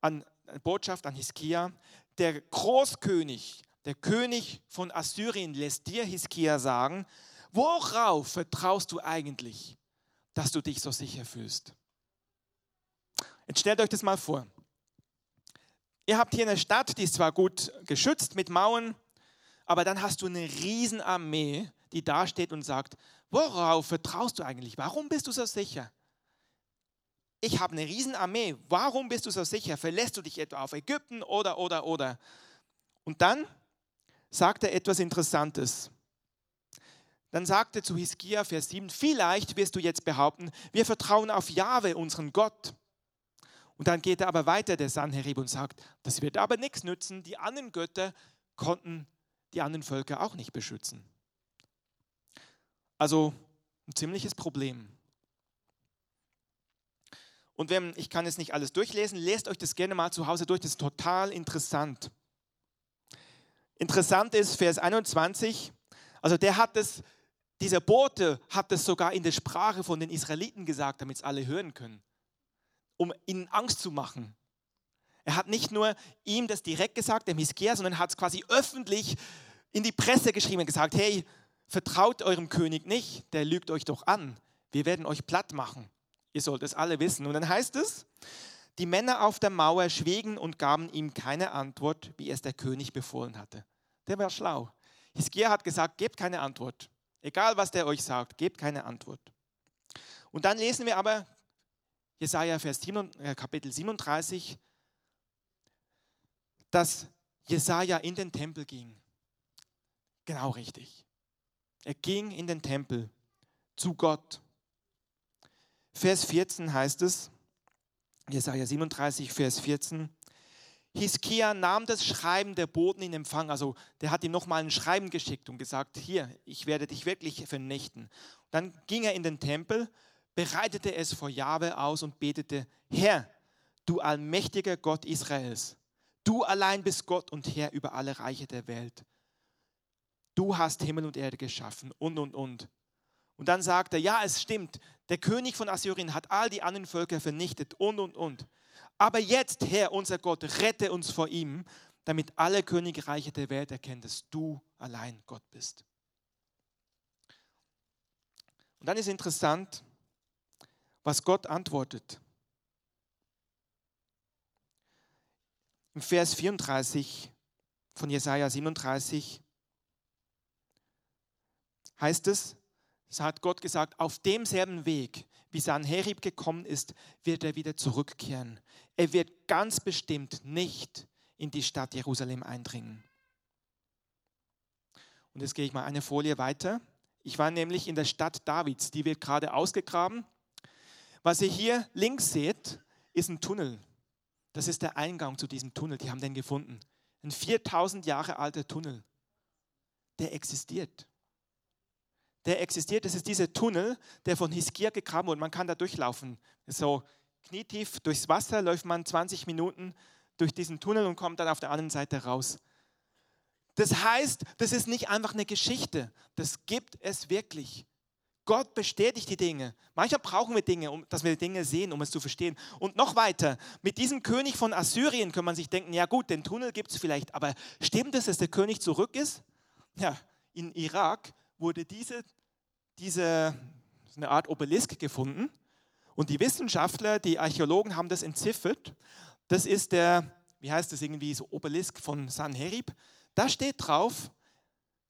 an Botschaft an Hiskia, der Großkönig, der König von Assyrien lässt dir, Hiskia, sagen, worauf vertraust du eigentlich, dass du dich so sicher fühlst? Jetzt stellt euch das mal vor. Ihr habt hier eine Stadt, die ist zwar gut geschützt mit Mauern, aber dann hast du eine Riesenarmee, die da steht und sagt, worauf vertraust du eigentlich? Warum bist du so sicher? Ich habe eine Riesenarmee. Warum bist du so sicher? Verlässt du dich etwa auf Ägypten oder, oder, oder? Und dann sagt er etwas Interessantes. Dann sagte zu Hiskia, Vers 7, vielleicht wirst du jetzt behaupten, wir vertrauen auf Jahwe, unseren Gott. Und dann geht er aber weiter, der Sanherib, und sagt, das wird aber nichts nützen. Die anderen Götter konnten die anderen Völker auch nicht beschützen. Also ein ziemliches Problem. Und wenn, ich kann jetzt nicht alles durchlesen, lest euch das gerne mal zu Hause durch, das ist total interessant. Interessant ist Vers 21, also der hat es, dieser Bote hat es sogar in der Sprache von den Israeliten gesagt, damit es alle hören können, um ihnen Angst zu machen. Er hat nicht nur ihm das direkt gesagt, dem Hiskia, sondern hat es quasi öffentlich in die Presse geschrieben und gesagt, hey, vertraut eurem König nicht, der lügt euch doch an. Wir werden euch platt machen. Ihr sollt es alle wissen. Und dann heißt es, die Männer auf der Mauer schwiegen und gaben ihm keine Antwort, wie es der König befohlen hatte. Der war schlau. Hiskia hat gesagt, gebt keine Antwort. Egal, was der euch sagt, gebt keine Antwort. Und dann lesen wir aber Jesaja Vers 7, äh, Kapitel 37, dass Jesaja in den Tempel ging. Genau richtig. Er ging in den Tempel zu Gott. Vers 14 heißt es, Jesaja 37, Vers 14. Hiskia nahm das Schreiben der Boten in Empfang, also der hat ihm nochmal ein Schreiben geschickt und gesagt, hier, ich werde dich wirklich vernichten. Dann ging er in den Tempel, bereitete es vor Jahwe aus und betete, Herr, du allmächtiger Gott Israels, du allein bist Gott und Herr über alle Reiche der Welt du hast Himmel und Erde geschaffen und, und, und. Und dann sagt er, ja, es stimmt, der König von Assyrien hat all die anderen Völker vernichtet und, und, und. Aber jetzt, Herr, unser Gott, rette uns vor ihm, damit alle Königreiche der Welt erkennen, dass du allein Gott bist. Und dann ist interessant, was Gott antwortet. Im Vers 34 von Jesaja 37 heißt es, es hat Gott gesagt, auf demselben Weg, wie Sanherib gekommen ist, wird er wieder zurückkehren. Er wird ganz bestimmt nicht in die Stadt Jerusalem eindringen. Und jetzt gehe ich mal eine Folie weiter. Ich war nämlich in der Stadt Davids, die wird gerade ausgegraben. Was ihr hier links seht, ist ein Tunnel. Das ist der Eingang zu diesem Tunnel, die haben den gefunden. Ein 4000 Jahre alter Tunnel. Der existiert der existiert. Das ist dieser Tunnel, der von Hiskia gegraben wurde. Man kann da durchlaufen. So knietief durchs Wasser läuft man 20 Minuten durch diesen Tunnel und kommt dann auf der anderen Seite raus. Das heißt, das ist nicht einfach eine Geschichte. Das gibt es wirklich. Gott bestätigt die Dinge. Manchmal brauchen wir Dinge, um, dass wir Dinge sehen, um es zu verstehen. Und noch weiter, mit diesem König von Assyrien kann man sich denken, ja gut, den Tunnel gibt es vielleicht, aber stimmt es, dass der König zurück ist? Ja, in Irak wurde diese diese eine Art Obelisk gefunden und die Wissenschaftler, die Archäologen haben das entziffert. Das ist der, wie heißt das irgendwie, so Obelisk von Sanherib. Da steht drauf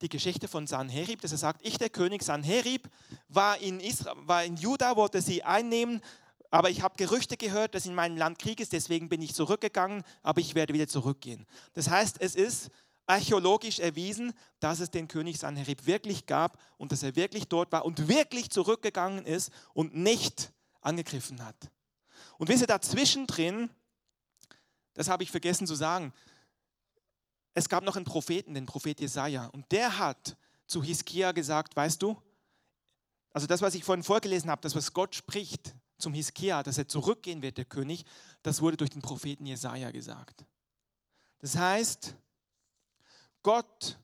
die Geschichte von Sanherib, dass er sagt, ich der König Sanherib war in, Israel, war in Juda, wollte sie einnehmen, aber ich habe Gerüchte gehört, dass in meinem Land Krieg ist, deswegen bin ich zurückgegangen, aber ich werde wieder zurückgehen. Das heißt, es ist archäologisch erwiesen, dass es den König Sanherib wirklich gab und dass er wirklich dort war und wirklich zurückgegangen ist und nicht angegriffen hat. Und wisst ihr, dazwischen drin, das habe ich vergessen zu sagen, es gab noch einen Propheten, den Prophet Jesaja, und der hat zu Hiskia gesagt: Weißt du, also das, was ich vorhin vorgelesen habe, das, was Gott spricht zum Hiskia, dass er zurückgehen wird, der König, das wurde durch den Propheten Jesaja gesagt. Das heißt, Gott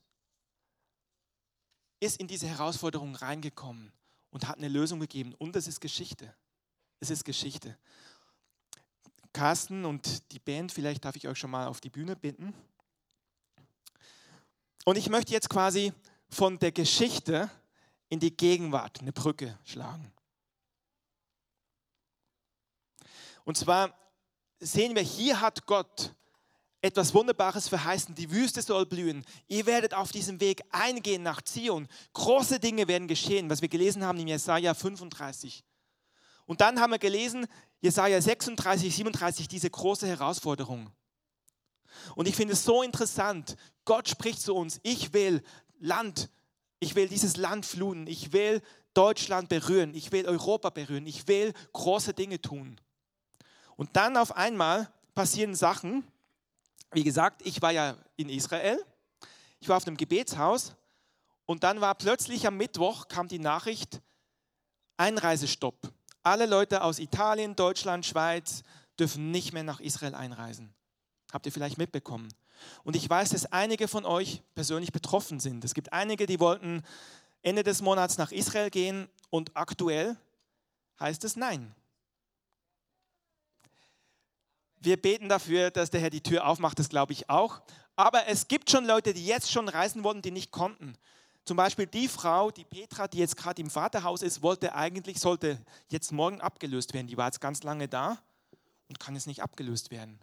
ist in diese Herausforderung reingekommen und hat eine Lösung gegeben. Und es ist Geschichte. Es ist Geschichte. Carsten und die Band, vielleicht darf ich euch schon mal auf die Bühne bitten. Und ich möchte jetzt quasi von der Geschichte in die Gegenwart eine Brücke schlagen. Und zwar sehen wir, hier hat Gott etwas Wunderbares verheißen. Die Wüste soll blühen. Ihr werdet auf diesem Weg eingehen nach Zion. Große Dinge werden geschehen, was wir gelesen haben in Jesaja 35. Und dann haben wir gelesen, Jesaja 36, 37, diese große Herausforderung. Und ich finde es so interessant. Gott spricht zu uns: Ich will Land, ich will dieses Land fluten, ich will Deutschland berühren, ich will Europa berühren, ich will große Dinge tun. Und dann auf einmal passieren Sachen, wie gesagt, ich war ja in Israel. Ich war auf einem Gebetshaus und dann war plötzlich am Mittwoch kam die Nachricht, Einreisestopp. Alle Leute aus Italien, Deutschland, Schweiz dürfen nicht mehr nach Israel einreisen. Habt ihr vielleicht mitbekommen? Und ich weiß, dass einige von euch persönlich betroffen sind. Es gibt einige, die wollten Ende des Monats nach Israel gehen und aktuell heißt es nein. Wir beten dafür, dass der Herr die Tür aufmacht, das glaube ich auch. Aber es gibt schon Leute, die jetzt schon reisen wollten, die nicht konnten. Zum Beispiel die Frau, die Petra, die jetzt gerade im Vaterhaus ist, wollte eigentlich, sollte jetzt morgen abgelöst werden. Die war jetzt ganz lange da und kann jetzt nicht abgelöst werden.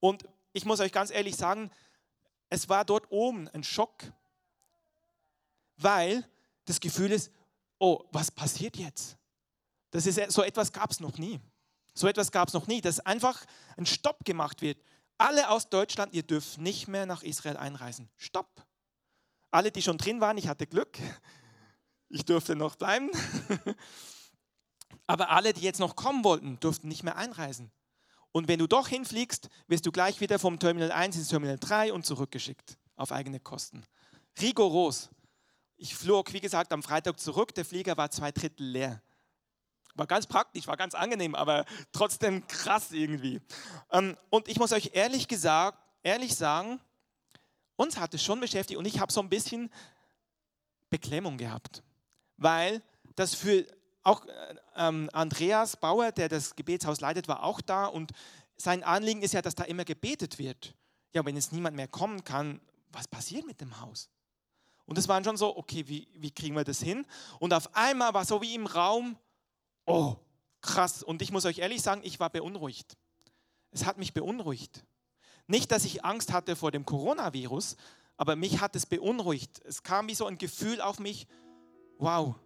Und ich muss euch ganz ehrlich sagen, es war dort oben ein Schock, weil das Gefühl ist, oh, was passiert jetzt? Das ist, so etwas gab es noch nie. So etwas gab es noch nie, dass einfach ein Stopp gemacht wird. Alle aus Deutschland, ihr dürft nicht mehr nach Israel einreisen. Stopp. Alle, die schon drin waren, ich hatte Glück. Ich durfte noch bleiben. Aber alle, die jetzt noch kommen wollten, durften nicht mehr einreisen. Und wenn du doch hinfliegst, wirst du gleich wieder vom Terminal 1 ins Terminal 3 und zurückgeschickt auf eigene Kosten. Rigoros. Ich flog, wie gesagt, am Freitag zurück. Der Flieger war zwei Drittel leer. War ganz praktisch, war ganz angenehm, aber trotzdem krass irgendwie. Ähm, und ich muss euch ehrlich gesagt, ehrlich sagen, uns hat es schon beschäftigt und ich habe so ein bisschen Beklemmung gehabt, weil das für auch äh, ähm, Andreas Bauer, der das Gebetshaus leitet, war auch da und sein Anliegen ist ja, dass da immer gebetet wird. Ja, wenn jetzt niemand mehr kommen kann, was passiert mit dem Haus? Und es waren schon so, okay, wie, wie kriegen wir das hin? Und auf einmal war so wie im Raum, oh, krass. Und ich muss euch ehrlich sagen, ich war beunruhigt. Es hat mich beunruhigt. Nicht, dass ich Angst hatte vor dem Coronavirus, aber mich hat es beunruhigt. Es kam wie so ein Gefühl auf mich, wow,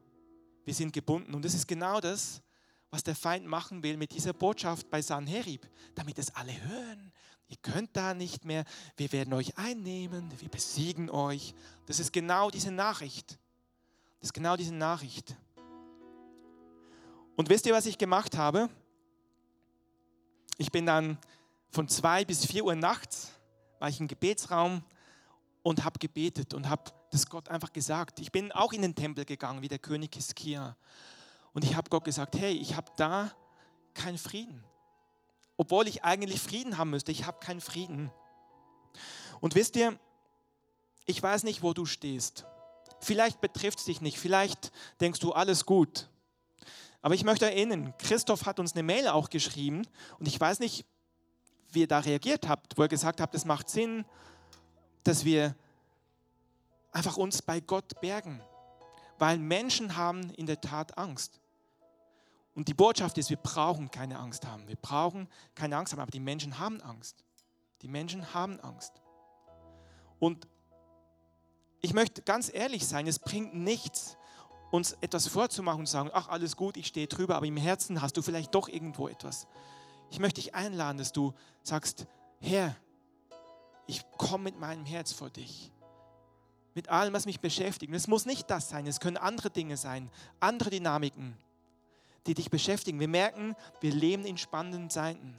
wir sind gebunden. Und das ist genau das, was der Feind machen will mit dieser Botschaft bei Sanherib, damit es alle hören. Ihr könnt da nicht mehr, wir werden euch einnehmen, wir besiegen euch. Das ist genau diese Nachricht. Das ist genau diese Nachricht. Und wisst ihr, was ich gemacht habe? Ich bin dann von zwei bis vier Uhr nachts war ich im Gebetsraum und habe gebetet und habe das Gott einfach gesagt. Ich bin auch in den Tempel gegangen, wie der König Hiskia. Und ich habe Gott gesagt, hey, ich habe da keinen Frieden. Obwohl ich eigentlich Frieden haben müsste, ich habe keinen Frieden. Und wisst ihr, ich weiß nicht, wo du stehst. Vielleicht betrifft es dich nicht, vielleicht denkst du, alles gut. Aber ich möchte erinnern, Christoph hat uns eine Mail auch geschrieben und ich weiß nicht, wie ihr da reagiert habt, wo ihr gesagt habt, es macht Sinn, dass wir einfach uns bei Gott bergen, weil Menschen haben in der Tat Angst. Und die Botschaft ist, wir brauchen keine Angst haben. Wir brauchen keine Angst haben, aber die Menschen haben Angst. Die Menschen haben Angst. Und ich möchte ganz ehrlich sein, es bringt nichts, uns etwas vorzumachen und zu sagen, ach alles gut, ich stehe drüber, aber im Herzen hast du vielleicht doch irgendwo etwas. Ich möchte dich einladen, dass du sagst, Herr, ich komme mit meinem Herz vor dich. Mit allem, was mich beschäftigt. Und es muss nicht das sein, es können andere Dinge sein, andere Dynamiken, die dich beschäftigen. Wir merken, wir leben in spannenden Zeiten.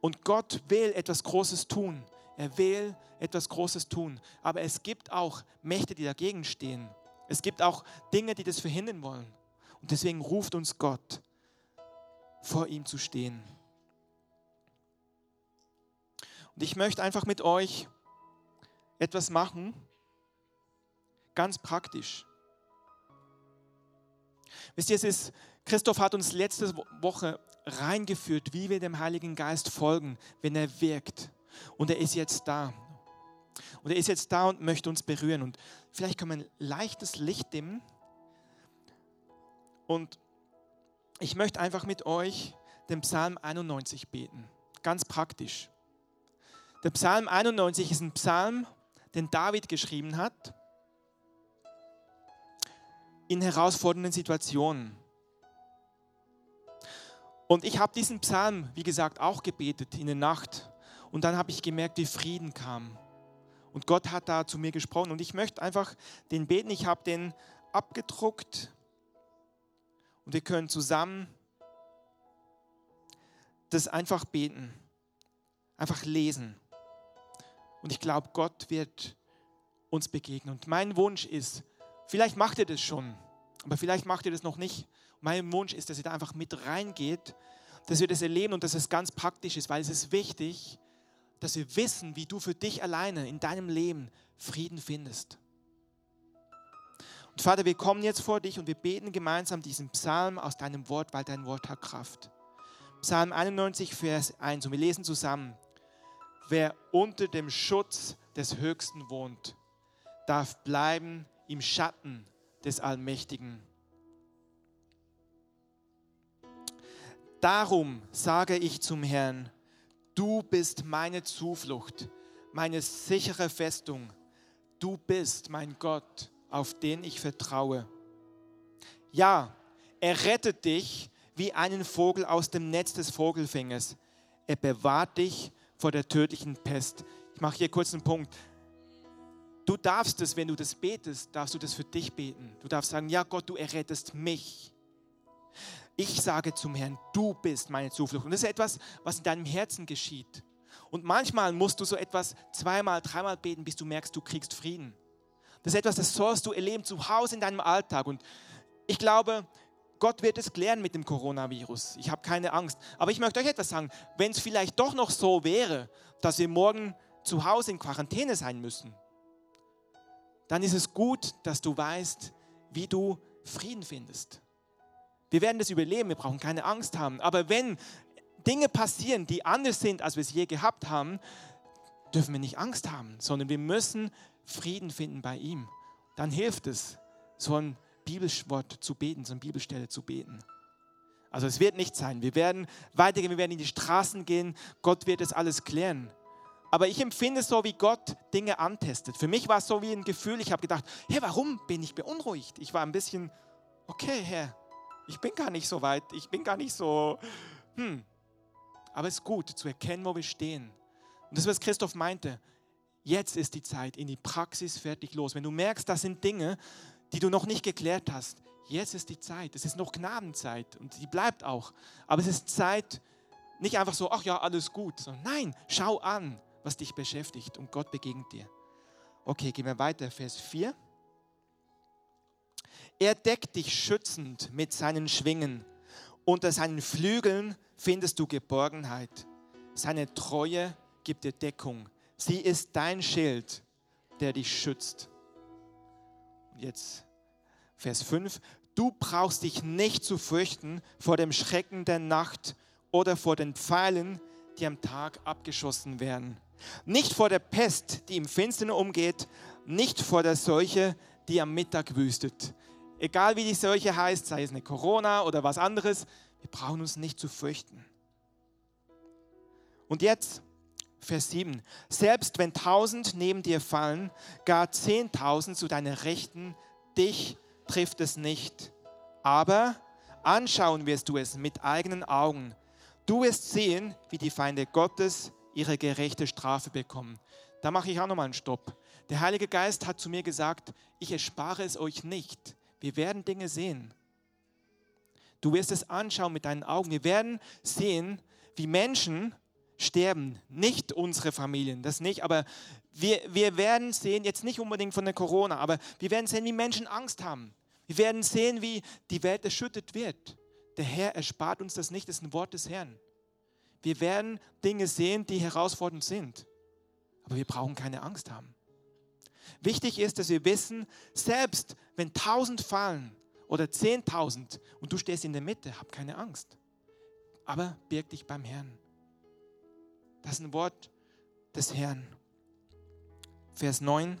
Und Gott will etwas Großes tun. Er will etwas Großes tun. Aber es gibt auch Mächte, die dagegen stehen. Es gibt auch Dinge, die das verhindern wollen. Und deswegen ruft uns Gott, vor ihm zu stehen. Und ich möchte einfach mit euch etwas machen, ganz praktisch. Wisst ihr, es ist, Christoph hat uns letzte Woche reingeführt, wie wir dem Heiligen Geist folgen, wenn er wirkt. Und er ist jetzt da. Und er ist jetzt da und möchte uns berühren. Und vielleicht können wir ein leichtes Licht dimmen. Und ich möchte einfach mit euch den Psalm 91 beten. Ganz praktisch. Der Psalm 91 ist ein Psalm, den David geschrieben hat in herausfordernden Situationen. Und ich habe diesen Psalm, wie gesagt, auch gebetet in der Nacht. Und dann habe ich gemerkt, wie Frieden kam. Und Gott hat da zu mir gesprochen. Und ich möchte einfach den beten. Ich habe den abgedruckt. Und wir können zusammen das einfach beten. Einfach lesen. Und ich glaube, Gott wird uns begegnen. Und mein Wunsch ist, vielleicht macht ihr das schon, aber vielleicht macht ihr das noch nicht. Mein Wunsch ist, dass ihr da einfach mit reingeht, dass wir das erleben und dass es ganz praktisch ist, weil es ist wichtig, dass wir wissen, wie du für dich alleine in deinem Leben Frieden findest. Und Vater, wir kommen jetzt vor dich und wir beten gemeinsam diesen Psalm aus deinem Wort, weil dein Wort hat Kraft. Psalm 91, Vers 1 und wir lesen zusammen. Wer unter dem Schutz des Höchsten wohnt, darf bleiben im Schatten des Allmächtigen. Darum sage ich zum Herrn, du bist meine Zuflucht, meine sichere Festung. Du bist mein Gott, auf den ich vertraue. Ja, er rettet dich wie einen Vogel aus dem Netz des Vogelfängers. Er bewahrt dich vor der tödlichen Pest. Ich mache hier kurz einen Punkt. Du darfst es, wenn du das betest, darfst du das für dich beten. Du darfst sagen, ja Gott, du errettest mich. Ich sage zum Herrn, du bist meine Zuflucht. Und das ist etwas, was in deinem Herzen geschieht. Und manchmal musst du so etwas zweimal, dreimal beten, bis du merkst, du kriegst Frieden. Das ist etwas, das sollst du erleben zu Hause in deinem Alltag. Und ich glaube, Gott wird es klären mit dem Coronavirus. Ich habe keine Angst. Aber ich möchte euch etwas sagen. Wenn es vielleicht doch noch so wäre, dass wir morgen zu Hause in Quarantäne sein müssen, dann ist es gut, dass du weißt, wie du Frieden findest. Wir werden das überleben, wir brauchen keine Angst haben. Aber wenn Dinge passieren, die anders sind, als wir es je gehabt haben, dürfen wir nicht Angst haben, sondern wir müssen Frieden finden bei ihm. Dann hilft es, so ein Bibelwort zu beten, so eine Bibelstelle zu beten. Also es wird nicht sein. Wir werden weitergehen, wir werden in die Straßen gehen. Gott wird es alles klären. Aber ich empfinde so, wie Gott Dinge antestet. Für mich war es so wie ein Gefühl, ich habe gedacht, hey, warum bin ich beunruhigt? Ich war ein bisschen, okay, Herr, ich bin gar nicht so weit, ich bin gar nicht so, hm. Aber es ist gut zu erkennen, wo wir stehen. Und das, was Christoph meinte, jetzt ist die Zeit, in die Praxis fertig los. Wenn du merkst, das sind Dinge, die du noch nicht geklärt hast, jetzt ist die Zeit. Es ist noch Gnadenzeit und die bleibt auch. Aber es ist Zeit, nicht einfach so, ach ja, alles gut, sondern nein, schau an, was dich beschäftigt und Gott begegnet dir. Okay, gehen wir weiter, Vers 4. Er deckt dich schützend mit seinen Schwingen. Unter seinen Flügeln findest du Geborgenheit. Seine Treue gibt dir Deckung. Sie ist dein Schild, der dich schützt. Jetzt Vers 5. Du brauchst dich nicht zu fürchten vor dem Schrecken der Nacht oder vor den Pfeilen, die am Tag abgeschossen werden. Nicht vor der Pest, die im Finstern umgeht, nicht vor der Seuche, die am Mittag wüstet. Egal wie die Seuche heißt, sei es eine Corona oder was anderes, wir brauchen uns nicht zu fürchten. Und jetzt Vers 7. Selbst wenn tausend neben dir fallen, gar zehntausend zu deiner Rechten, dich trifft es nicht. Aber anschauen wirst du es mit eigenen Augen. Du wirst sehen, wie die Feinde Gottes ihre gerechte Strafe bekommen. Da mache ich auch nochmal einen Stopp. Der Heilige Geist hat zu mir gesagt, ich erspare es euch nicht. Wir werden Dinge sehen. Du wirst es anschauen mit deinen Augen. Wir werden sehen, wie Menschen sterben. Nicht unsere Familien, das nicht, aber wir, wir werden sehen, jetzt nicht unbedingt von der Corona, aber wir werden sehen, wie Menschen Angst haben. Wir werden sehen, wie die Welt erschüttert wird. Der Herr erspart uns das nicht, das ist ein Wort des Herrn. Wir werden Dinge sehen, die herausfordernd sind. Aber wir brauchen keine Angst haben. Wichtig ist, dass wir wissen, selbst wenn tausend fallen oder zehntausend und du stehst in der Mitte, hab keine Angst. Aber birg dich beim Herrn. Das ist ein Wort des Herrn. Vers 9.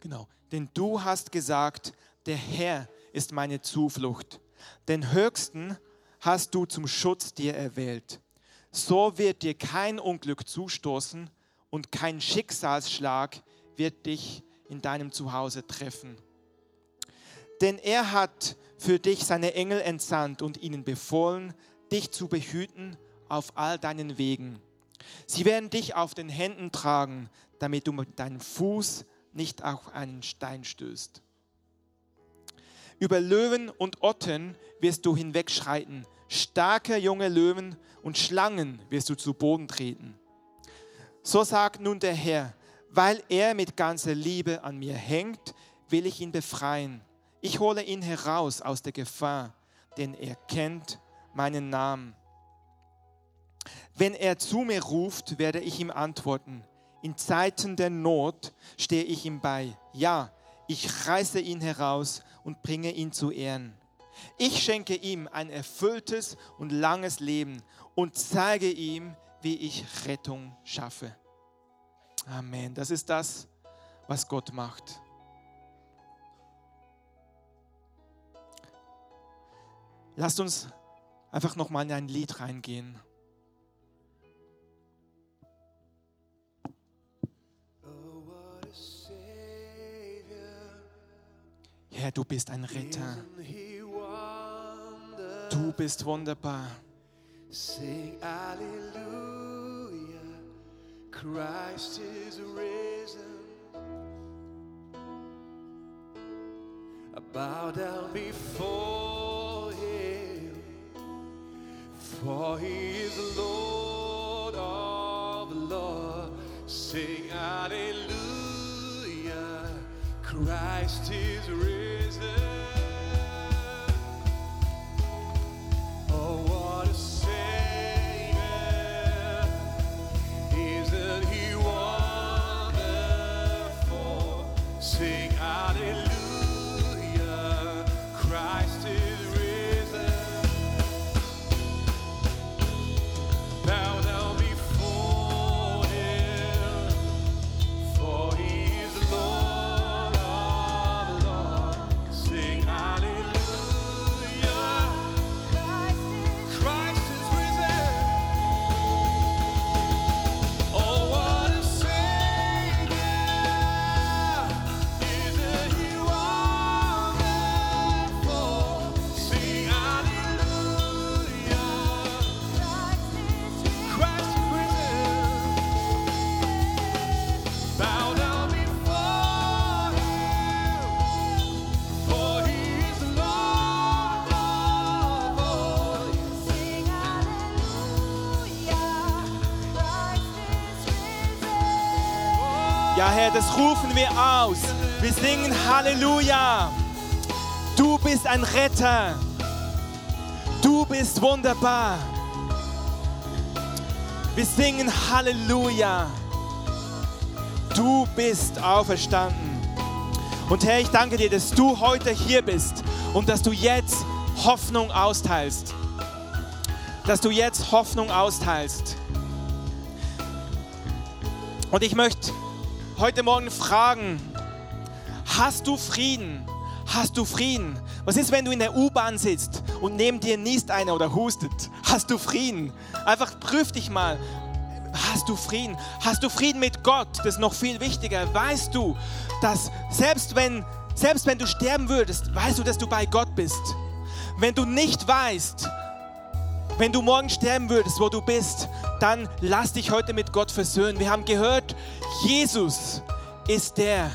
Genau. Denn du hast gesagt, der Herr ist meine Zuflucht. Den Höchsten hast du zum Schutz dir erwählt. So wird dir kein Unglück zustoßen und kein Schicksalsschlag wird dich in deinem Zuhause treffen. Denn er hat für dich seine Engel entsandt und ihnen befohlen, dich zu behüten auf all deinen Wegen. Sie werden dich auf den Händen tragen, damit du mit deinem Fuß nicht auf einen Stein stößt. Über Löwen und Otten wirst du hinwegschreiten, starke junge Löwen und Schlangen wirst du zu Boden treten. So sagt nun der Herr, weil er mit ganzer Liebe an mir hängt, will ich ihn befreien. Ich hole ihn heraus aus der Gefahr, denn er kennt meinen Namen. Wenn er zu mir ruft, werde ich ihm antworten. In Zeiten der Not stehe ich ihm bei. Ja, ich reiße ihn heraus und bringe ihn zu Ehren. Ich schenke ihm ein erfülltes und langes Leben und zeige ihm, wie ich Rettung schaffe. Amen. Das ist das, was Gott macht. Lasst uns einfach nochmal in ein Lied reingehen. Herr, du bist ein Retter. Du bist wunderbar. Sing Alleluia, Christ is risen. I bow down before him, for he is Lord of Lords. Sing Alleluia, Christ is risen. Herr, das rufen wir aus. Wir singen Halleluja. Du bist ein Retter. Du bist wunderbar. Wir singen Halleluja. Du bist auferstanden. Und Herr, ich danke dir, dass du heute hier bist und dass du jetzt Hoffnung austeilst. Dass du jetzt Hoffnung austeilst. Und ich möchte heute Morgen fragen, hast du Frieden? Hast du Frieden? Was ist, wenn du in der U-Bahn sitzt und neben dir niest einer oder hustet? Hast du Frieden? Einfach prüf dich mal. Hast du Frieden? Hast du Frieden mit Gott? Das ist noch viel wichtiger. Weißt du, dass selbst wenn, selbst wenn du sterben würdest, weißt du, dass du bei Gott bist? Wenn du nicht weißt, wenn du morgen sterben würdest, wo du bist, dann lass dich heute mit Gott versöhnen. Wir haben gehört, Jesus ist der,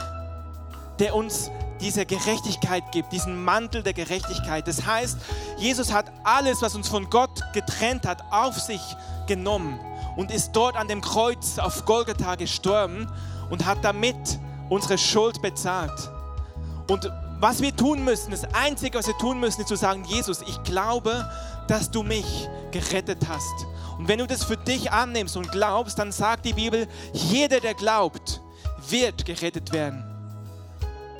der uns diese Gerechtigkeit gibt, diesen Mantel der Gerechtigkeit. Das heißt, Jesus hat alles, was uns von Gott getrennt hat, auf sich genommen und ist dort an dem Kreuz auf Golgatha gestorben und hat damit unsere Schuld bezahlt. Und was wir tun müssen, das Einzige, was wir tun müssen, ist zu sagen, Jesus, ich glaube, dass du mich gerettet hast. Und wenn du das für dich annimmst und glaubst, dann sagt die Bibel, jeder, der glaubt, wird gerettet werden.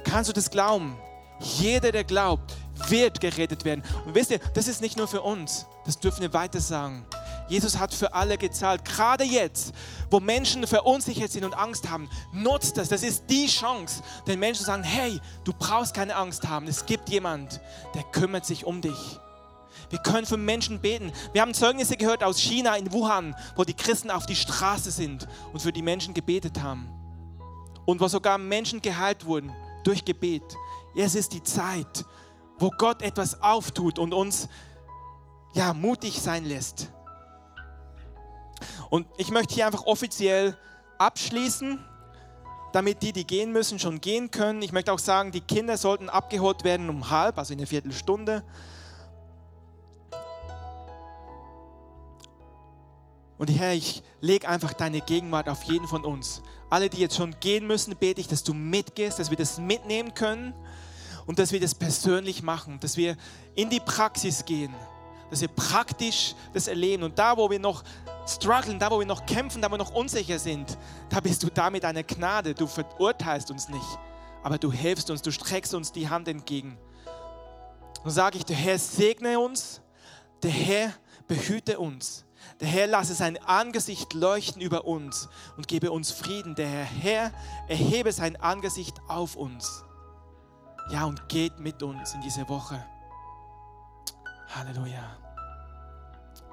Kannst du das glauben? Jeder, der glaubt, wird gerettet werden. Und wisst ihr, das ist nicht nur für uns, das dürfen wir weiter sagen. Jesus hat für alle gezahlt. Gerade jetzt, wo Menschen verunsichert sind und Angst haben, nutzt das. Das ist die Chance, den Menschen zu sagen, hey, du brauchst keine Angst haben. Es gibt jemand, der kümmert sich um dich. Wir können für Menschen beten. Wir haben Zeugnisse gehört aus China in Wuhan, wo die Christen auf die Straße sind und für die Menschen gebetet haben. Und wo sogar Menschen geheilt wurden durch Gebet. Es ist die Zeit, wo Gott etwas auftut und uns ja, mutig sein lässt. Und ich möchte hier einfach offiziell abschließen, damit die, die gehen müssen, schon gehen können. Ich möchte auch sagen, die Kinder sollten abgeholt werden um halb, also in einer Viertelstunde. Und Herr, ich lege einfach deine Gegenwart auf jeden von uns. Alle, die jetzt schon gehen müssen, bete ich, dass du mitgehst, dass wir das mitnehmen können und dass wir das persönlich machen, dass wir in die Praxis gehen, dass wir praktisch das erleben. Und da, wo wir noch strugglen, da, wo wir noch kämpfen, da, wo wir noch unsicher sind, da bist du da mit deiner Gnade. Du verurteilst uns nicht, aber du hilfst uns, du streckst uns die Hand entgegen. Und sage ich, der Herr segne uns, der Herr behüte uns. Der Herr lasse sein Angesicht leuchten über uns und gebe uns Frieden. Der Herr erhebe sein Angesicht auf uns. Ja, und geht mit uns in diese Woche. Halleluja.